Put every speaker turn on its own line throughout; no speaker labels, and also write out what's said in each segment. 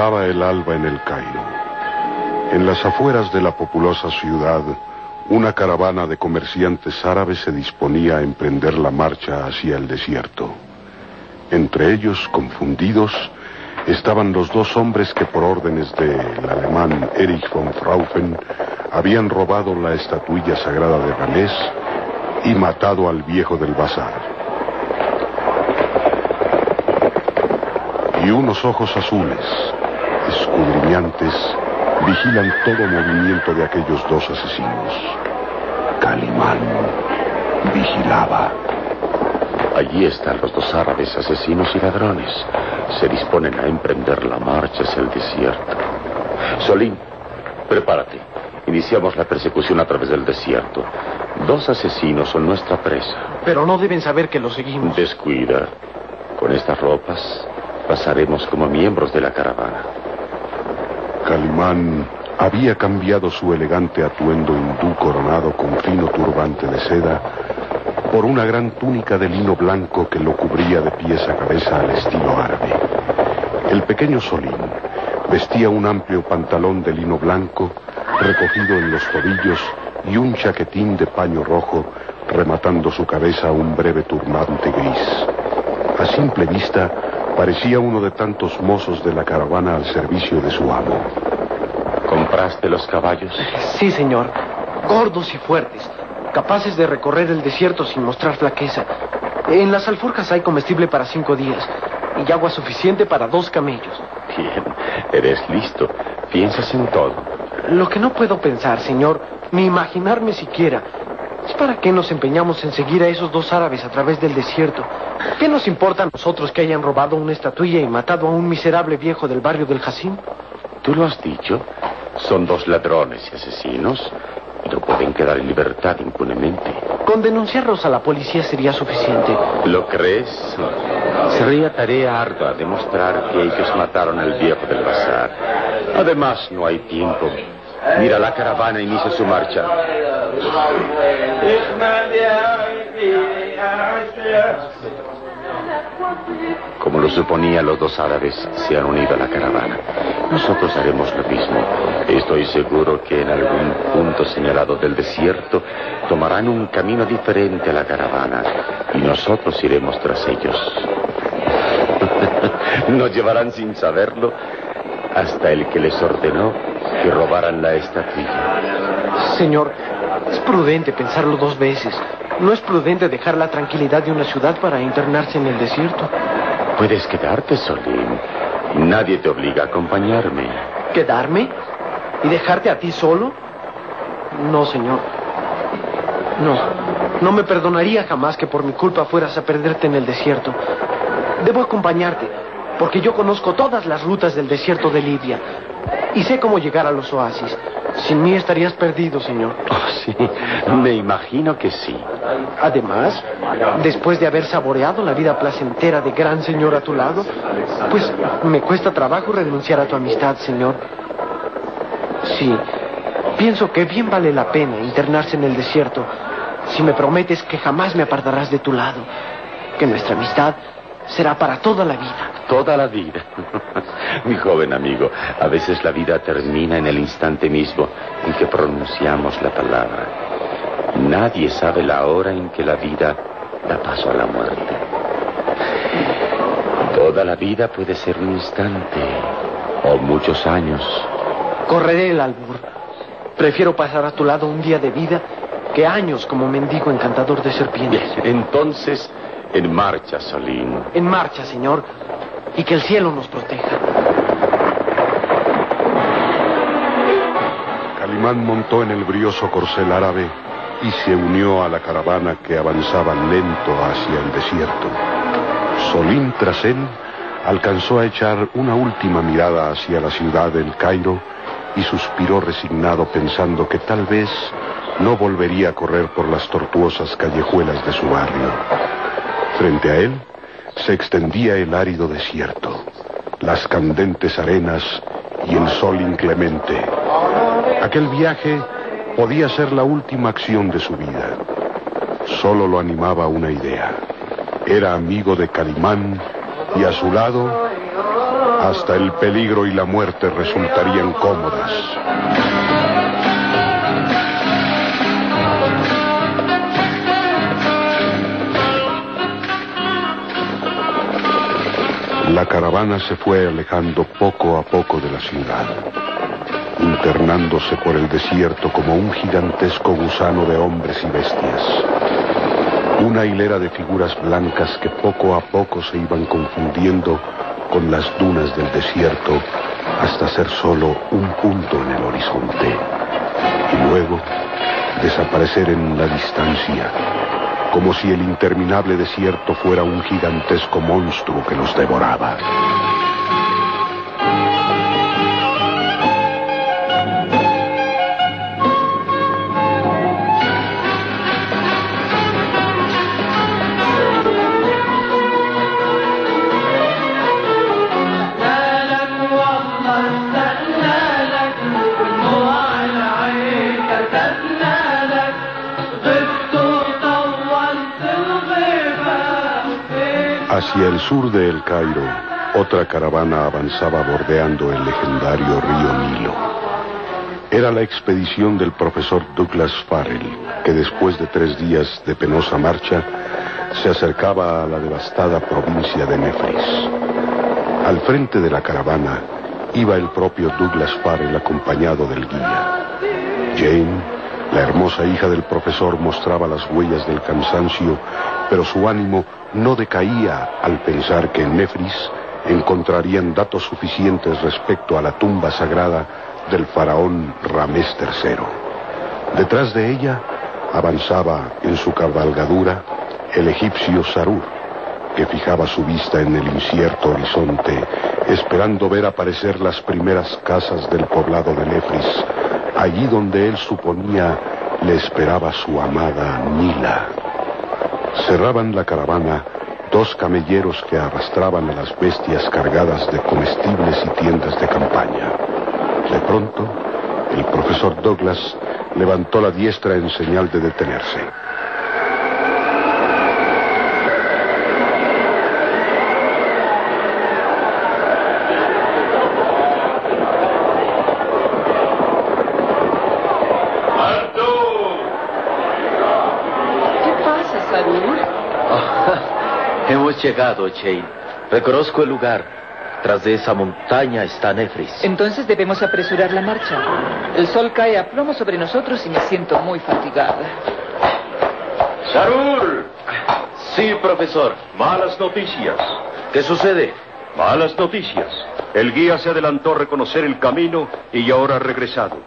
El alba en el Cairo. En las afueras de la populosa ciudad, una caravana de comerciantes árabes se disponía a emprender la marcha hacia el desierto. Entre ellos, confundidos, estaban los dos hombres que por órdenes del alemán Erich von Fraufen habían robado la estatuilla sagrada de Ramés y matado al viejo del bazar. Y unos ojos azules, escudriñantes, vigilan todo movimiento de aquellos dos asesinos. Calimán vigilaba.
Allí están los dos árabes asesinos y ladrones. Se disponen a emprender la marcha hacia el desierto. Solín, prepárate. Iniciamos la persecución a través del desierto. Dos asesinos son nuestra presa.
Pero no deben saber que lo seguimos.
Descuida. Con estas ropas pasaremos como miembros de la caravana.
Calimán había cambiado su elegante atuendo hindú coronado con fino turbante de seda por una gran túnica de lino blanco que lo cubría de pies a cabeza al estilo árabe. El pequeño Solín vestía un amplio pantalón de lino blanco recogido en los tobillos y un chaquetín de paño rojo rematando su cabeza un breve turbante gris. A simple vista parecía uno de tantos mozos de la caravana al servicio de su amo.
¿Compraste los caballos?
Sí, señor. Gordos y fuertes, capaces de recorrer el desierto sin mostrar flaqueza. En las alforjas hay comestible para cinco días y agua suficiente para dos camellos.
Bien, eres listo. Piensas en todo.
Lo que no puedo pensar, señor, ni imaginarme siquiera, para qué nos empeñamos en seguir a esos dos árabes a través del desierto. ¿Qué nos importa a nosotros que hayan robado una estatuilla y matado a un miserable viejo del barrio del Jacín?
Tú lo has dicho. Son dos ladrones y asesinos y no pueden quedar en libertad impunemente.
Con denunciarlos a la policía sería suficiente.
¿Lo crees? Sería tarea ardua demostrar que ellos mataron al viejo del bazar. Además, no hay tiempo. Mira, la caravana inicia su marcha. Como lo suponía, los dos árabes se han unido a la caravana. Nosotros haremos lo mismo. Estoy seguro que en algún punto señalado del desierto tomarán un camino diferente a la caravana y nosotros iremos tras ellos. Nos llevarán sin saberlo hasta el que les ordenó que robaran la estatuilla.
Señor, es prudente pensarlo dos veces. No es prudente dejar la tranquilidad de una ciudad para internarse en el desierto.
Puedes quedarte, Solín. Nadie te obliga a acompañarme.
¿Quedarme? ¿Y dejarte a ti solo? No, señor. No. No me perdonaría jamás que por mi culpa fueras a perderte en el desierto. Debo acompañarte, porque yo conozco todas las rutas del desierto de Libia. Y sé cómo llegar a los oasis. Sin mí estarías perdido, señor.
Oh, sí, me imagino que sí.
Además, después de haber saboreado la vida placentera de gran señor a tu lado, pues me cuesta trabajo renunciar a tu amistad, señor. Sí, pienso que bien vale la pena internarse en el desierto si me prometes que jamás me apartarás de tu lado, que nuestra amistad será para toda la vida.
Toda la vida. Mi joven amigo, a veces la vida termina en el instante mismo en que pronunciamos la palabra. Nadie sabe la hora en que la vida da paso a la muerte. Toda la vida puede ser un instante o muchos años.
Correré el albur. Prefiero pasar a tu lado un día de vida que años como mendigo encantador de serpientes.
Entonces, en marcha, Solín.
En marcha, señor. Y que el cielo nos proteja.
Calimán montó en el brioso corcel árabe y se unió a la caravana que avanzaba lento hacia el desierto. Solín tras él alcanzó a echar una última mirada hacia la ciudad del Cairo y suspiró resignado pensando que tal vez no volvería a correr por las tortuosas callejuelas de su barrio. Frente a él se extendía el árido desierto, las candentes arenas y el sol inclemente. Aquel viaje podía ser la última acción de su vida. Solo lo animaba una idea. Era amigo de Calimán y a su lado Hasta el peligro y la muerte resultarían cómodas. La caravana se fue alejando poco a poco de la ciudad, internándose por el desierto como un gigantesco gusano de hombres y bestias. Una hilera de figuras blancas que poco a poco se iban confundiendo con las dunas del desierto hasta ser solo un punto en el horizonte y luego desaparecer en la distancia como si el interminable desierto fuera un gigantesco monstruo que los devoraba. Sur de El Cairo, otra caravana avanzaba bordeando el legendario río Nilo. Era la expedición del profesor Douglas Farrell, que después de tres días de penosa marcha, se acercaba a la devastada provincia de Nefris. Al frente de la caravana iba el propio Douglas Farrell acompañado del guía. Jane, la hermosa hija del profesor, mostraba las huellas del cansancio, pero su ánimo no decaía al pensar que en Nefris encontrarían datos suficientes respecto a la tumba sagrada del faraón Ramés III. Detrás de ella avanzaba en su cabalgadura el egipcio Sarur, que fijaba su vista en el incierto horizonte, esperando ver aparecer las primeras casas del poblado de Nefris, allí donde él suponía le esperaba su amada Nila. Cerraban la caravana dos camelleros que arrastraban a las bestias cargadas de comestibles y tiendas de campaña. De pronto, el profesor Douglas levantó la diestra en señal de detenerse.
¿Qué pasa, Sarur?
Hemos llegado, Jane. Reconozco el lugar. Tras de esa montaña está Nefris.
Entonces debemos apresurar la marcha. El sol cae a plomo sobre nosotros y me siento muy fatigada.
¡Sarur!
Sí, profesor.
Malas noticias.
¿Qué sucede?
Malas noticias. El guía se adelantó a reconocer el camino y ahora ha regresado.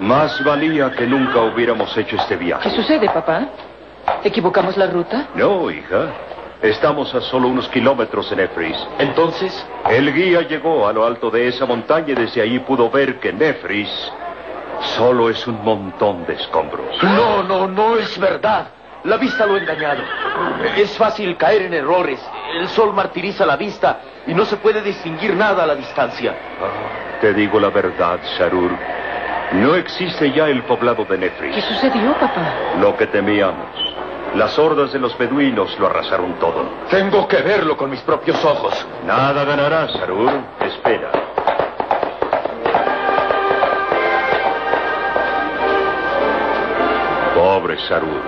Más valía que nunca hubiéramos hecho este
¿Qué
viaje.
sucede, papá? ¿Equivocamos la ruta?
No, hija. Estamos a solo unos kilómetros en Nefris.
Entonces,
El guía llegó a lo alto de esa montaña y desde ahí pudo ver que Nefris solo es un montón de escombros.
No, no, no es verdad. La vista lo ha engañado. Es fácil caer en errores. El sol martiriza la vista y no se puede distinguir nada a la distancia.
Ah, te digo la verdad, Sarur. No existe ya el poblado de
¿Qué
Nefris.
sucedió, papá?
Lo que temíamos. Las hordas de los beduinos lo arrasaron todo.
Tengo que verlo con mis propios ojos.
Nada ganarás, Sarur. Espera. Pobre Sarur.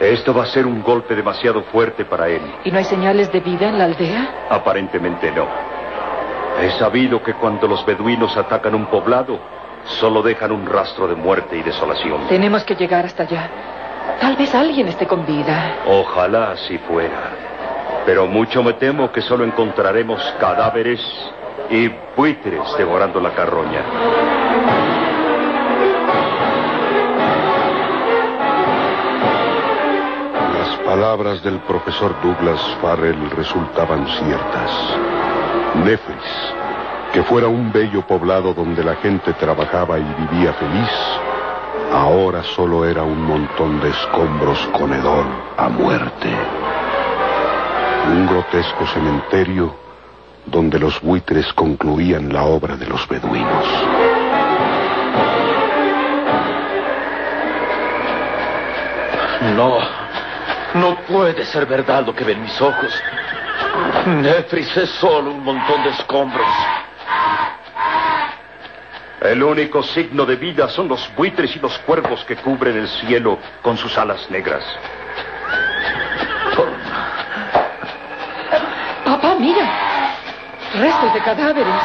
Esto va a ser un golpe demasiado fuerte para él.
¿Y no hay señales de vida en la aldea?
Aparentemente no. He sabido que cuando los beduinos atacan un poblado, solo dejan un rastro de muerte y desolación.
Tenemos que llegar hasta allá. Tal vez alguien esté con vida.
Ojalá así fuera. Pero mucho me temo que solo encontraremos cadáveres y buitres devorando la carroña.
Las palabras del profesor Douglas Farrell resultaban ciertas. Nefris, que fuera un bello poblado donde la gente trabajaba y vivía feliz, ahora solo era un montón de escombros con hedor a muerte. Un grotesco cementerio donde los buitres concluían la obra de los beduinos.
No, no puede ser verdad lo que ven mis ojos. Nefris es solo un montón de escombros.
El único signo de vida son los buitres y los cuervos que cubren el cielo con sus alas negras.
Papá, mira. Restos de cadáveres.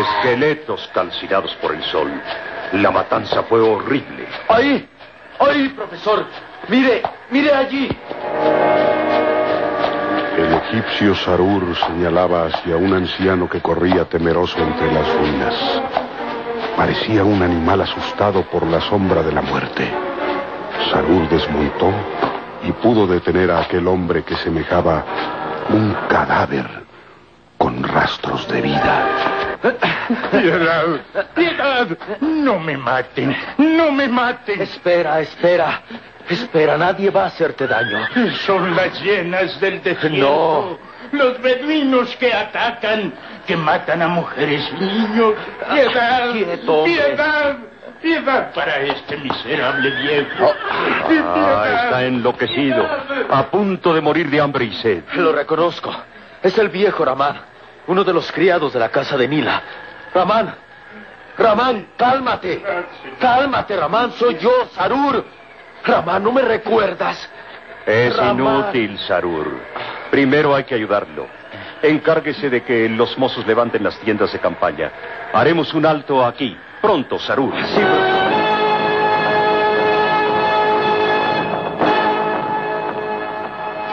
Esqueletos calcinados por el sol. La matanza fue horrible.
¡Ahí! ¡Ahí, profesor! ¡Mire! ¡Mire allí!
El egipcio Sarur señalaba hacia un anciano que corría temeroso entre las ruinas. Parecía un animal asustado por la sombra de la muerte. Sarur desmontó y pudo detener a aquel hombre que semejaba un cadáver con rastros de vida.
Piedad, piedad, no me maten, no me maten.
Espera, espera. Espera, nadie va a hacerte daño.
Son las llenas del desierto. Los beduinos que atacan, que matan a mujeres y niños. Piedad,
Quieto,
piedad, piedad para este miserable viejo.
Ah, está enloquecido, a punto de morir de hambre y sed.
Lo reconozco. Es el viejo Ramán, uno de los criados de la casa de Nila. Ramán, Ramán, cálmate. Cálmate, Ramán, soy yo, Sarur. Ramán, ¿no me recuerdas?
Es
Ramán.
inútil, Sarur. Primero hay que ayudarlo. Encárguese de que los mozos levanten las tiendas de campaña. Haremos un alto aquí. Pronto, Sarur.
Sí.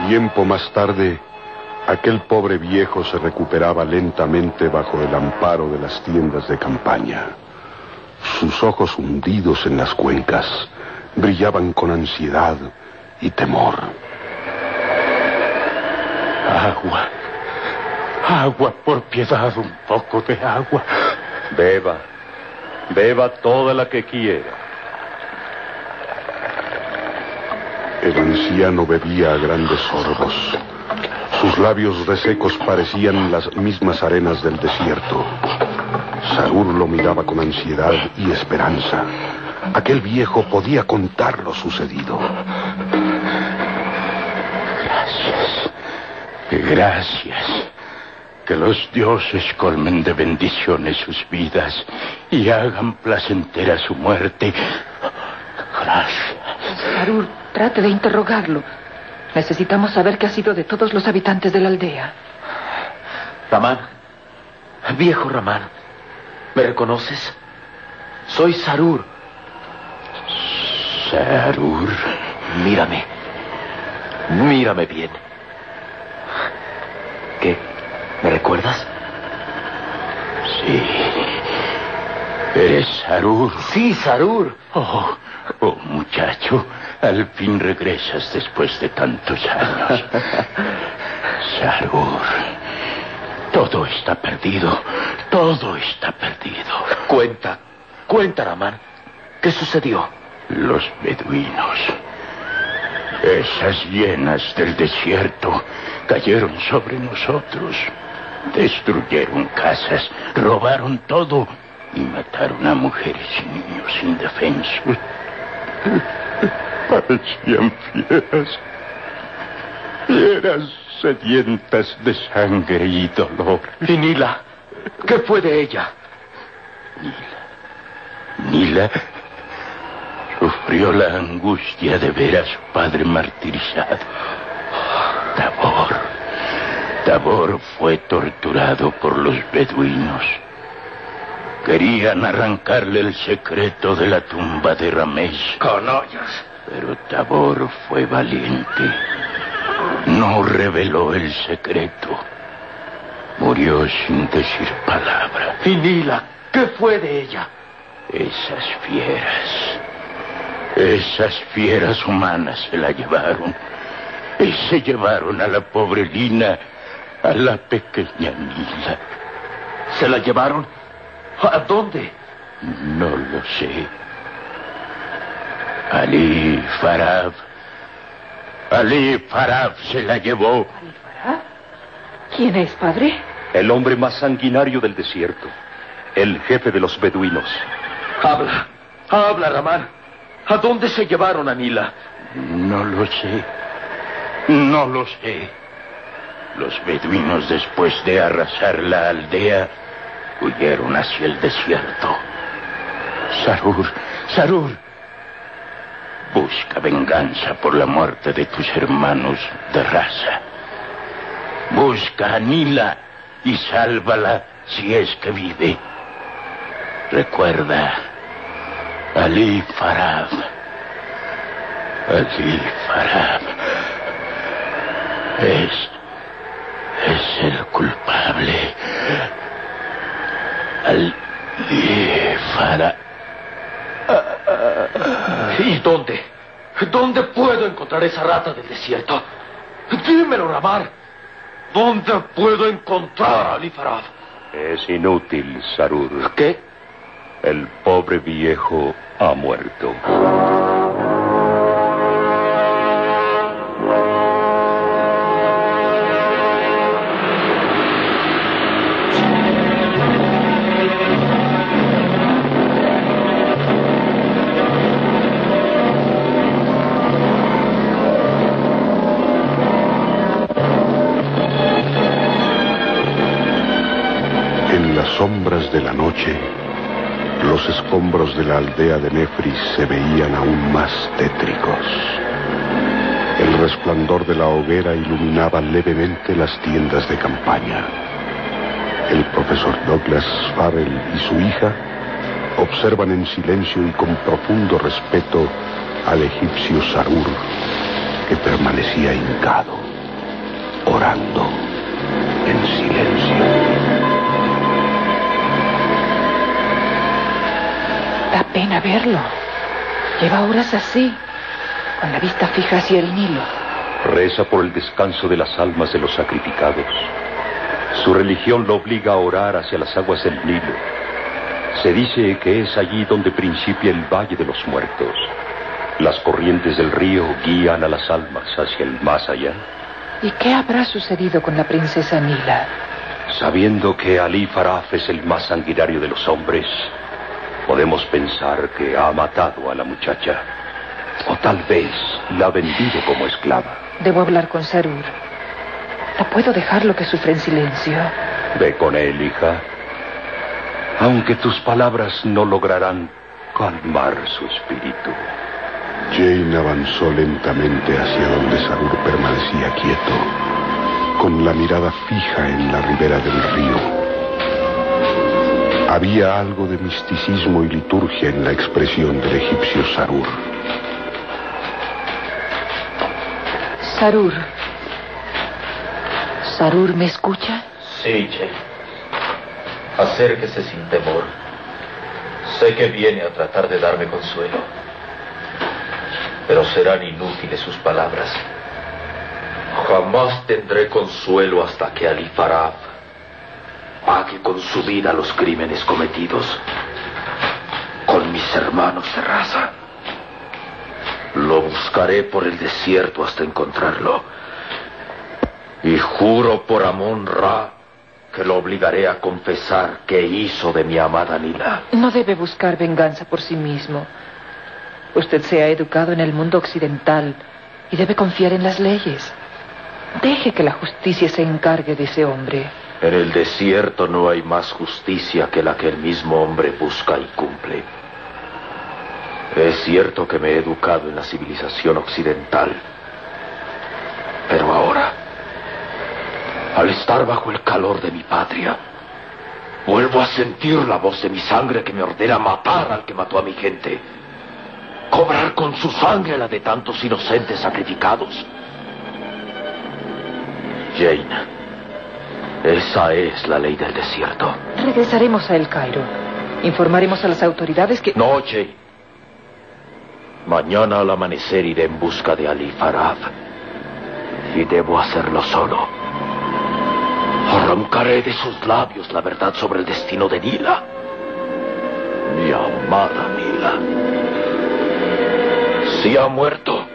Tiempo más tarde, aquel pobre viejo se recuperaba lentamente bajo el amparo de las tiendas de campaña. Sus ojos hundidos en las cuencas brillaban con ansiedad y temor.
Agua, agua, por piedad, un poco de agua.
Beba, beba toda la que quiera. El anciano bebía a grandes sorbos. Sus labios resecos parecían las mismas arenas del desierto. Sarur lo miraba con ansiedad y esperanza. Aquel viejo podía contar lo sucedido.
Gracias, gracias. Que los dioses colmen de bendiciones sus vidas y hagan placentera su muerte. Gracias.
Sarur, trate de interrogarlo. Necesitamos saber qué ha sido de todos los habitantes de la aldea.
Ramán, viejo Ramán, ¿me reconoces? Soy Sarur.
Sarur.
Mírame. Mírame bien. ¿Qué? ¿Me recuerdas?
Sí. ¿Eres Sarur?
Sí, Sarur.
Oh, oh, muchacho, al fin regresas después de tantos años. Sarur, todo está perdido, todo está perdido.
Cuenta, cuenta, Ramán. ¿Qué sucedió?
Los beduinos, esas llenas del desierto, cayeron sobre nosotros. Destruyeron casas, robaron todo y mataron a mujeres y niños indefensos. Parecían fieras. Fieras sedientas de sangre y dolor.
¿Y Nila? ¿Qué fue de ella?
Nila sufrió la angustia de ver a su padre martirizado. Tabor. Tabor fue torturado por los beduinos. Querían arrancarle el secreto de la tumba de Ramés.
Canallas.
Pero Tabor fue valiente. No reveló el secreto. Murió sin decir palabra.
¿Y Nila? ¿Qué fue de ella?
Esas fieras. Esas fieras humanas se la llevaron. Y se llevaron a la pobre Lina, a la pequeña Nila.
¿Se la llevaron? ¿A dónde?
No lo sé. Ali Farab. Ali Farab se la llevó.
¿Quién es, padre?
El hombre más sanguinario del desierto. El jefe de los beduinos.
Habla, habla, Ramán. ¿A dónde se llevaron a Nila?
No lo sé. No lo sé. Los beduinos, después de arrasar la aldea, huyeron hacia el desierto. Sarur, Sarur, busca venganza por la muerte de tus hermanos de raza. Busca a Nila y sálvala si es que vive. Recuerda, Ali Farab. Ali Farab. Es. Culpable. Ali Farab.
¿Y dónde? ¿Dónde puedo encontrar esa rata del desierto? Dímelo, Ramar. ¿Dónde puedo encontrar a Ali Farab?
Es inútil, Sarur.
¿Qué?
El pobre viejo ha muerto. Aldea de Nefris se veían aún más tétricos. El resplandor de la hoguera iluminaba levemente las tiendas de campaña. El profesor Douglas Farrell y su hija observan en silencio y con profundo respeto al egipcio Sarur, que permanecía hincado, orando en silencio.
Pena verlo. Lleva horas así, con la vista fija hacia el Nilo.
Reza por el descanso de las almas de los sacrificados. Su religión lo obliga a orar hacia las aguas del Nilo. Se dice que es allí donde principia el Valle de los Muertos. Las corrientes del río guían a las almas hacia el más allá.
¿Y qué habrá sucedido con la princesa Nila?
Sabiendo que Ali Faraf es el más sanguinario de los hombres, podemos pensar que ha matado a la muchacha. O tal vez la ha vendido como esclava.
Debo hablar con Sarur. No puedo dejarlo que sufra en silencio.
Ve con él, hija. Aunque tus palabras no lograrán calmar su espíritu. Jane avanzó lentamente hacia donde Sarur permanecía quieto, con la mirada fija en la ribera del río. Había algo de misticismo y liturgia en la expresión del egipcio Sarur.
Sarur. Sarur, ¿me escucha?
Sí, Jane. Acérquese sin temor. Sé que viene a tratar de darme consuelo. Pero serán inútiles sus palabras. Jamás tendré consuelo hasta que Ali Farab pague con su vida los crímenes cometidos con mis hermanos de raza. Lo buscaré por el desierto hasta encontrarlo. Y juro por Amon Ra que lo obligaré a confesar que hizo de mi amada Nila.
No debe buscar venganza por sí mismo. Usted se ha educado en el mundo occidental y debe confiar en las leyes. Deje que la justicia se encargue de ese hombre.
En el desierto no hay más justicia que la que el mismo hombre busca y cumple. Es cierto que me he educado en la civilización occidental, pero ahora, al estar bajo el calor de mi patria, vuelvo a sentir la voz de mi sangre que me ordena matar al que mató a mi gente, cobrar con su sangre la de tantos inocentes sacrificados. Jane, esa es la ley del desierto.
Regresaremos a El Cairo. Informaremos a las autoridades que...
No, Jane. Mañana al amanecer iré en busca de Ali Farab. Y debo hacerlo solo. Arrancaré de sus labios la verdad sobre el destino de Nila. Mi amada Nila. Si ha muerto,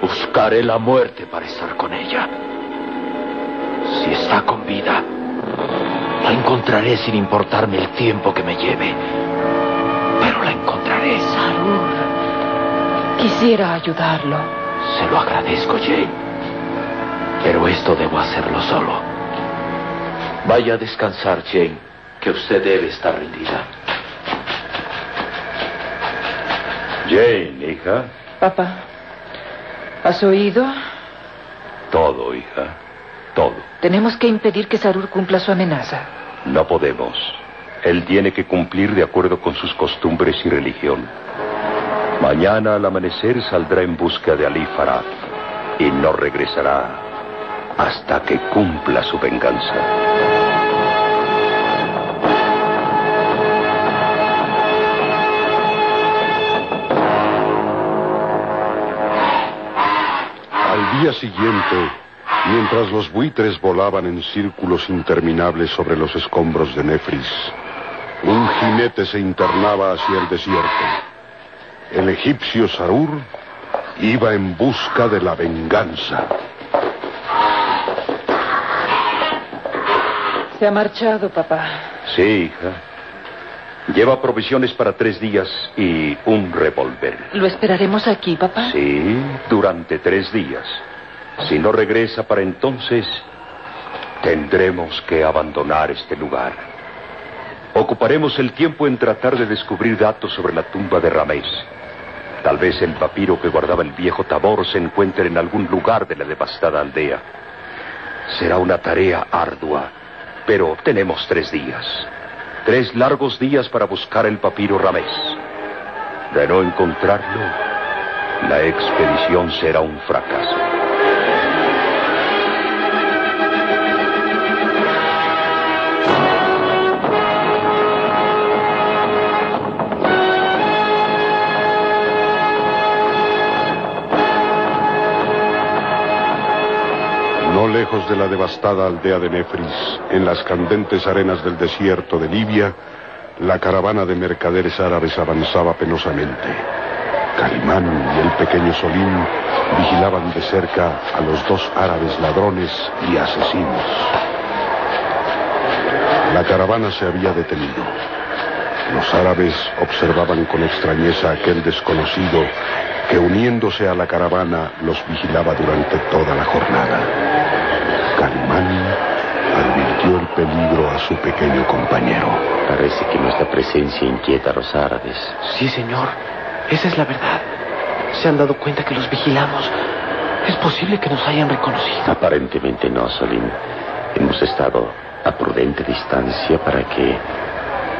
buscaré la muerte para estar con ella. Si está con vida, la encontraré sin importarme el tiempo que me lleve. Pero la encontraré.
Sarur. Quisiera ayudarlo.
Se lo agradezco, Jane. Pero esto debo hacerlo solo. Vaya a descansar, Jane, que usted debe estar rendida.
Jane, hija.
Papá, ¿has oído?
Todo, hija. Todo.
Tenemos que impedir que Sarur cumpla su amenaza.
No podemos. Él tiene que cumplir de acuerdo con sus costumbres y religión. Mañana al amanecer saldrá en busca de Ali Farad y no regresará hasta que cumpla su venganza.
Al día siguiente, mientras los buitres volaban en círculos interminables sobre los escombros de Nefris, un jinete se internaba hacia el desierto. El egipcio Sarur iba en busca de la venganza.
Se ha marchado, papá.
Sí, hija. Lleva provisiones para tres días y un revólver.
¿Lo esperaremos aquí, papá?
Sí, durante tres días. Si no regresa para entonces, tendremos que abandonar este lugar. Ocuparemos el tiempo en tratar de descubrir datos sobre la tumba de Ramés. Tal vez el papiro que guardaba el viejo Tabor se encuentre en algún lugar de la devastada aldea. Será una tarea ardua, pero tenemos tres días. Tres largos días para buscar el papiro Ramés. De no encontrarlo, la expedición será un fracaso.
Lejos de la devastada aldea de Nefris, en las candentes arenas del desierto de Libia, la caravana de mercaderes árabes avanzaba penosamente. Calimán y el pequeño Solín vigilaban de cerca a los dos árabes ladrones y asesinos. La caravana se había detenido. Los árabes observaban con extrañeza aquel desconocido que uniéndose a la caravana los vigilaba durante toda la jornada. Calimán advirtió el peligro a su pequeño compañero.
Parece que nuestra presencia inquieta a los árabes.
Sí, señor. Esa es la verdad. Se han dado cuenta que los vigilamos. Es posible que nos hayan reconocido.
Aparentemente no, Solim. Hemos estado a prudente distancia para que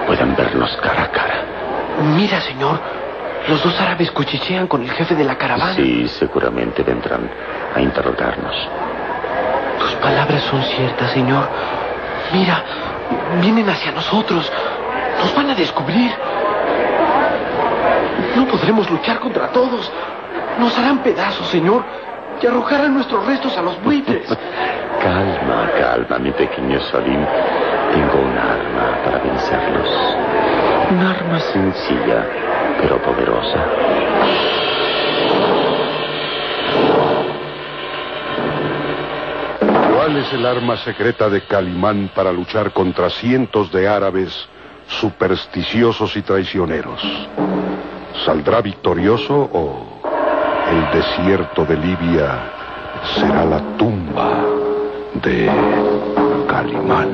puedan vernos cara a cara.
Mira, señor. Los dos árabes cuchichean con el jefe de la caravana.
Sí, seguramente vendrán a interrogarnos.
Tus palabras son ciertas, señor. Mira, vienen hacia nosotros. Nos van a descubrir. No podremos luchar contra todos. Nos harán pedazos, señor, y arrojarán nuestros restos a los buitres.
Calma, calma, mi pequeño Solim. Tengo un arma para vencerlos. Un arma sencilla, pero poderosa.
¿Cuál es el arma secreta de Calimán para luchar contra cientos de árabes supersticiosos y traicioneros? ¿Saldrá victorioso o el desierto de Libia será la tumba de Calimán?